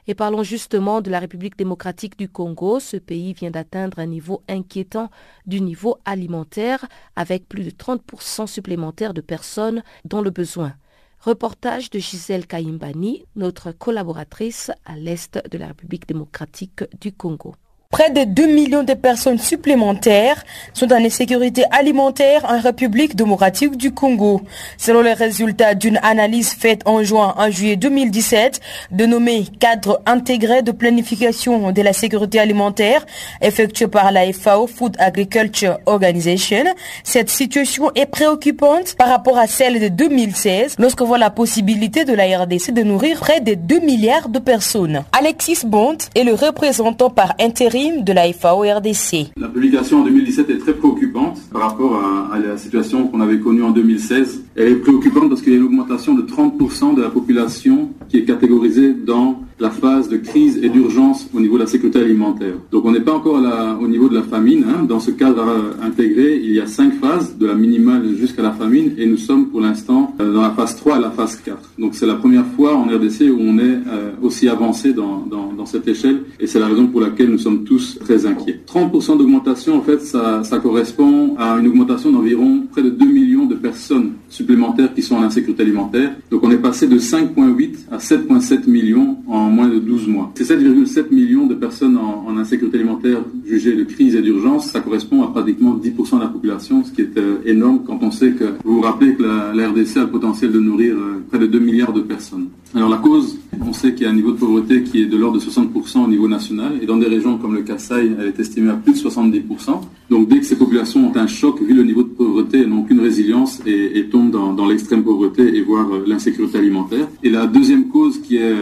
Et parlons justement de la République démocratique du Congo. Ce pays vient d'atteindre un niveau inquiétant du niveau alimentaire avec plus de 30% supplémentaires de personnes dont le besoin. Reportage de Gisèle Kaimbani, notre collaboratrice à l'est de la République démocratique du Congo. Près de 2 millions de personnes supplémentaires sont en insécurité alimentaire en République démocratique du Congo. Selon les résultats d'une analyse faite en juin en juillet 2017, dénommée Cadre intégré de planification de la sécurité alimentaire, effectuée par la FAO Food Agriculture Organization, cette situation est préoccupante par rapport à celle de 2016, lorsqu'on voit la possibilité de la RDC de nourrir près de 2 milliards de personnes. Alexis Bond est le représentant par intérim de la FAO-RDC. La publication en 2017 est très préoccupante par rapport à, la situation qu'on avait connue en 2016. Elle est préoccupante parce qu'il y a une augmentation de 30% de la population qui est catégorisée dans la phase de crise et d'urgence au niveau de la sécurité alimentaire. Donc on n'est pas encore au niveau de la famine. Hein. Dans ce cadre intégré, il y a cinq phases, de la minimale jusqu'à la famine, et nous sommes pour l'instant euh, dans la phase 3 et la phase 4. Donc c'est la première fois en RDC où on est euh, aussi avancé dans, dans, cette échelle, et c'est la raison pour laquelle nous sommes tous très inquiets. 30% d'augmentation, en fait, ça, ça correspond à une augmentation d'environ près de 2 millions de personnes supplémentaires qui sont en insécurité alimentaire. Donc on est passé de 5,8 à 7,7 millions en moins de 12 mois. Ces 7,7 millions de personnes en, insécurité alimentaire jugées de crise et d'urgence, ça correspond à pratiquement 10% de la population, ce qui est euh, énorme quand on sait que, vous vous rappelez que la, RDC a le potentiel de nourrir euh, près de 2 milliards de personnes. Alors la cause, on sait qu'il y a un niveau de pauvreté qui est de l'ordre de 60% au niveau national, et dans des régions comme le Kassai, elle est estimée à plus de 70%. Donc dès que ces populations ont un choc, vu le niveau de pauvreté, elles n'ont aucune résilience et, tombent dans, l'extrême pauvreté et voire euh, l'insécurité alimentaire. Et la deuxième cause qui est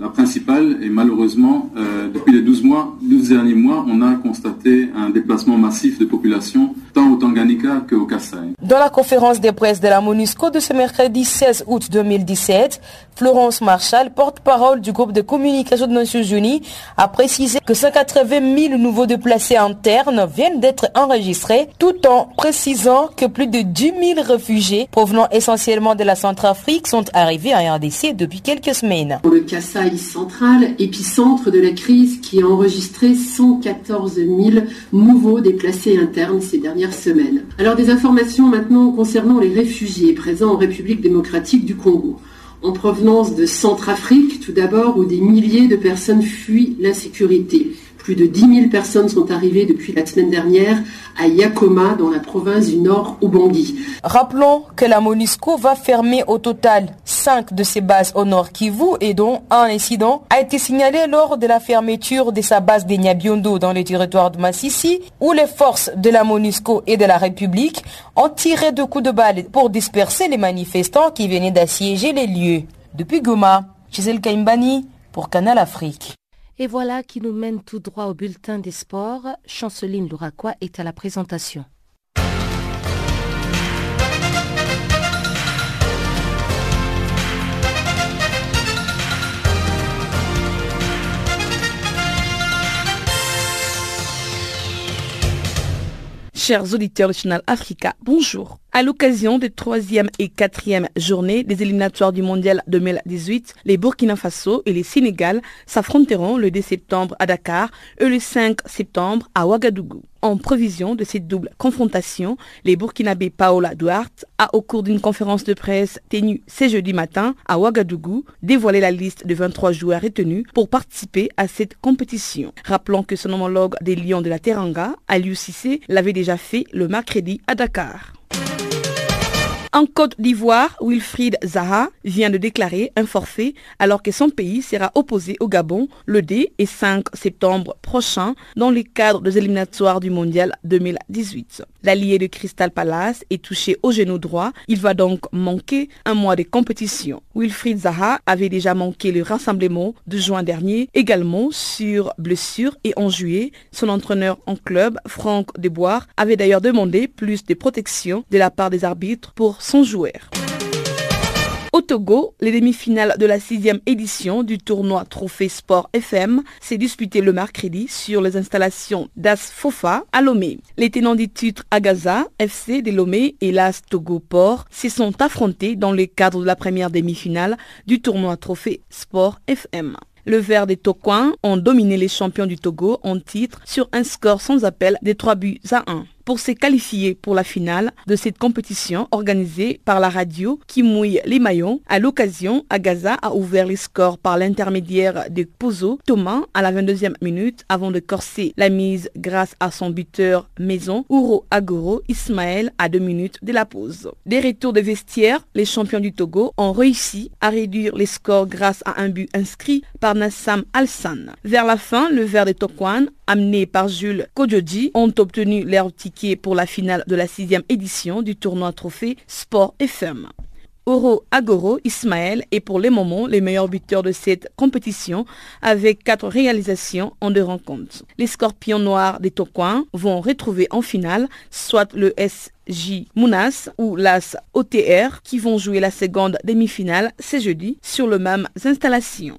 la principale et malheureusement, euh, depuis les 12 mois, 12 derniers mois, on a constaté un déplacement massif de population, tant au Tanganyika qu'au Kassai. Dans la conférence de presse de la MONUSCO de ce mercredi 16 août 2017, Florence Marshall, porte-parole du groupe de communication des Nations Unies, a précisé que 180 000 nouveaux déplacés internes viennent d'être enregistrés, tout en précisant que plus de 10 000 réfugiés provenant essentiellement de la Centrafrique sont arrivés en RDC depuis quelques semaines. Pour le Kassai central, épicentre de la crise qui a enregistré 114 000 nouveaux déplacés internes ces dernières. Alors des informations maintenant concernant les réfugiés présents en République démocratique du Congo en provenance de Centrafrique, tout d'abord, où des milliers de personnes fuient l'insécurité. Plus de 10 000 personnes sont arrivées depuis la semaine dernière à Yakoma, dans la province du Nord Ubangi. Rappelons que la MONUSCO va fermer au total 5 de ses bases au Nord Kivu et dont un incident a été signalé lors de la fermeture de sa base de Nyabiondo dans le territoire de Massissi, où les forces de la MONUSCO et de la République ont tiré deux coups de balle pour disperser les manifestants qui venaient d'assiéger les lieux. Depuis Goma, Gisèle Kaimbani pour Canal Afrique. Et voilà qui nous mène tout droit au bulletin des sports. Chanceline Louraquois est à la présentation. Chers auditeurs du Channel Africa, bonjour. À l'occasion des troisième et quatrième journées des éliminatoires du Mondial 2018, les Burkina Faso et les Sénégal s'affronteront le 2 septembre à Dakar et le 5 septembre à Ouagadougou. En prévision de cette double confrontation, les Burkinabés Paola Duarte a, au cours d'une conférence de presse tenue ce jeudi matin à Ouagadougou, dévoilé la liste de 23 joueurs retenus pour participer à cette compétition. Rappelons que son homologue des Lions de la Teranga, Aliou Cissé, l'avait déjà fait le mercredi à Dakar. En Côte d'Ivoire, Wilfried Zaha vient de déclarer un forfait alors que son pays sera opposé au Gabon le 2 et 5 septembre prochain dans le cadre des éliminatoires du Mondial 2018. L'allié de Crystal Palace est touché au genou droit. Il va donc manquer un mois de compétition. Wilfried Zaha avait déjà manqué le rassemblement de juin dernier, également sur blessure et en juillet, son entraîneur en club, Franck Deboire, avait d'ailleurs demandé plus de protection de la part des arbitres pour son joueur. Au Togo, les demi-finales de la sixième édition du tournoi Trophée Sport FM s'est disputé le mercredi sur les installations d'As Fofa à Lomé. Les tenants du titre Agaza, FC de Lomé et l'As Togo Port se sont affrontés dans le cadre de la première demi-finale du tournoi Trophée Sport FM. Le vert des Toquins ont dominé les champions du Togo en titre sur un score sans appel des 3 buts à 1 pour se qualifier pour la finale de cette compétition organisée par la radio qui mouille les maillons. À l'occasion, Agaza a ouvert les scores par l'intermédiaire de Pozo Thomas à la 22e minute avant de corser la mise grâce à son buteur maison Ouro Agoro Ismaël à deux minutes de la pause. Des retours de vestiaire, les champions du Togo ont réussi à réduire les scores grâce à un but inscrit par Nassam Alsan. Vers la fin, le vert de Tokwan amenés par Jules Kodjoji, ont obtenu leur ticket pour la finale de la sixième édition du tournoi trophée Sport FM. Oro Agoro Ismaël est pour le moment le meilleur buteur de cette compétition avec quatre réalisations en deux rencontres. Les scorpions noirs des Tokwins vont retrouver en finale soit le SJ Mounas ou l'AS OTR qui vont jouer la seconde demi-finale ce jeudi sur le même installation.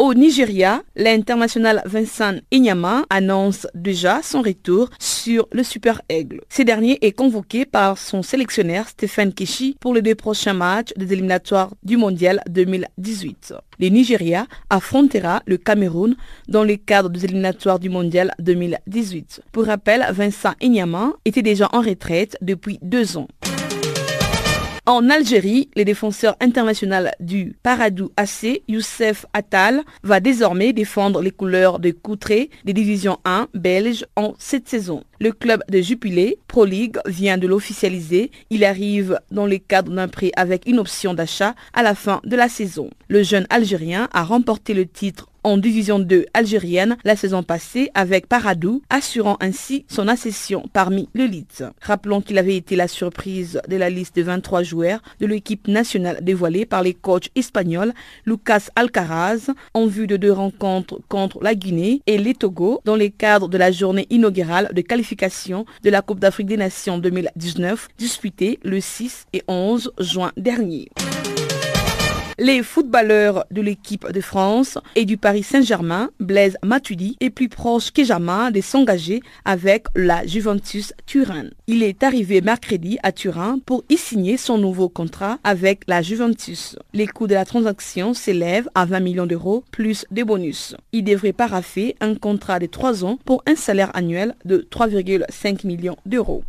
Au Nigeria, l'international Vincent Inyama annonce déjà son retour sur le Super Aigle. Ce dernier est convoqué par son sélectionneur Stéphane Keshi pour les deux prochains matchs des éliminatoires du Mondial 2018. Le Nigeria affrontera le Cameroun dans le cadre des éliminatoires du Mondial 2018. Pour rappel, Vincent Inyama était déjà en retraite depuis deux ans. En Algérie, le défenseur international du Paradou AC, Youssef Attal, va désormais défendre les couleurs de Coutré des divisions 1 belges en cette saison. Le club de Jupiler, Pro League, vient de l'officialiser. Il arrive dans le cadre d'un prix avec une option d'achat à la fin de la saison. Le jeune Algérien a remporté le titre en division 2 algérienne la saison passée avec Paradou, assurant ainsi son accession parmi l'élite. Rappelons qu'il avait été la surprise de la liste de 23 joueurs de l'équipe nationale dévoilée par les coachs espagnols Lucas Alcaraz en vue de deux rencontres contre la Guinée et les Togo dans les cadres de la journée inaugurale de qualification de la Coupe d'Afrique des Nations 2019 disputée le 6 et 11 juin dernier. Les footballeurs de l'équipe de France et du Paris Saint-Germain, Blaise Matuidi, est plus proche que jamais de s'engager avec la Juventus Turin. Il est arrivé mercredi à Turin pour y signer son nouveau contrat avec la Juventus. Les coûts de la transaction s'élèvent à 20 millions d'euros plus des bonus. Il devrait paraffer un contrat de 3 ans pour un salaire annuel de 3,5 millions d'euros.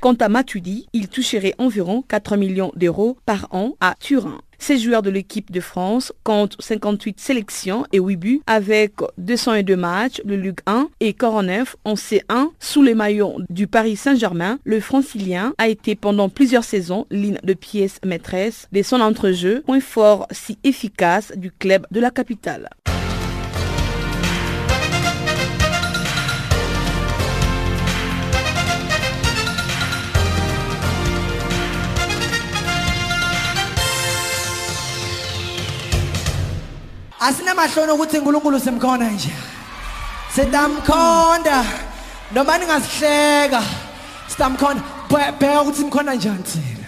Quant à Matuidi, il toucherait environ 4 millions d'euros par an à Turin. Ces joueurs de l'équipe de France comptent 58 sélections et 8 buts avec 202 matchs de Ligue 1 et 49 en C1 sous les maillons du Paris Saint-Germain. Le francilien a été pendant plusieurs saisons ligne de pièce maîtresse de son entrejeu, point fort si efficace du club de la capitale. Asinamahloni ukuthi uNkulunkulu simkhona nje. Sitamkhonda noma ningasihleka sitamkhonda. Bheka ukuthi simkhona njani thina?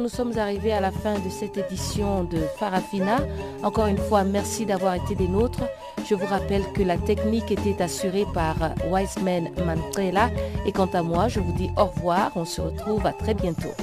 Nous sommes arrivés à la fin de cette édition de Farafina. Encore une fois, merci d'avoir été des nôtres. Je vous rappelle que la technique était assurée par Wiseman Mantrela. Et quant à moi, je vous dis au revoir. On se retrouve à très bientôt.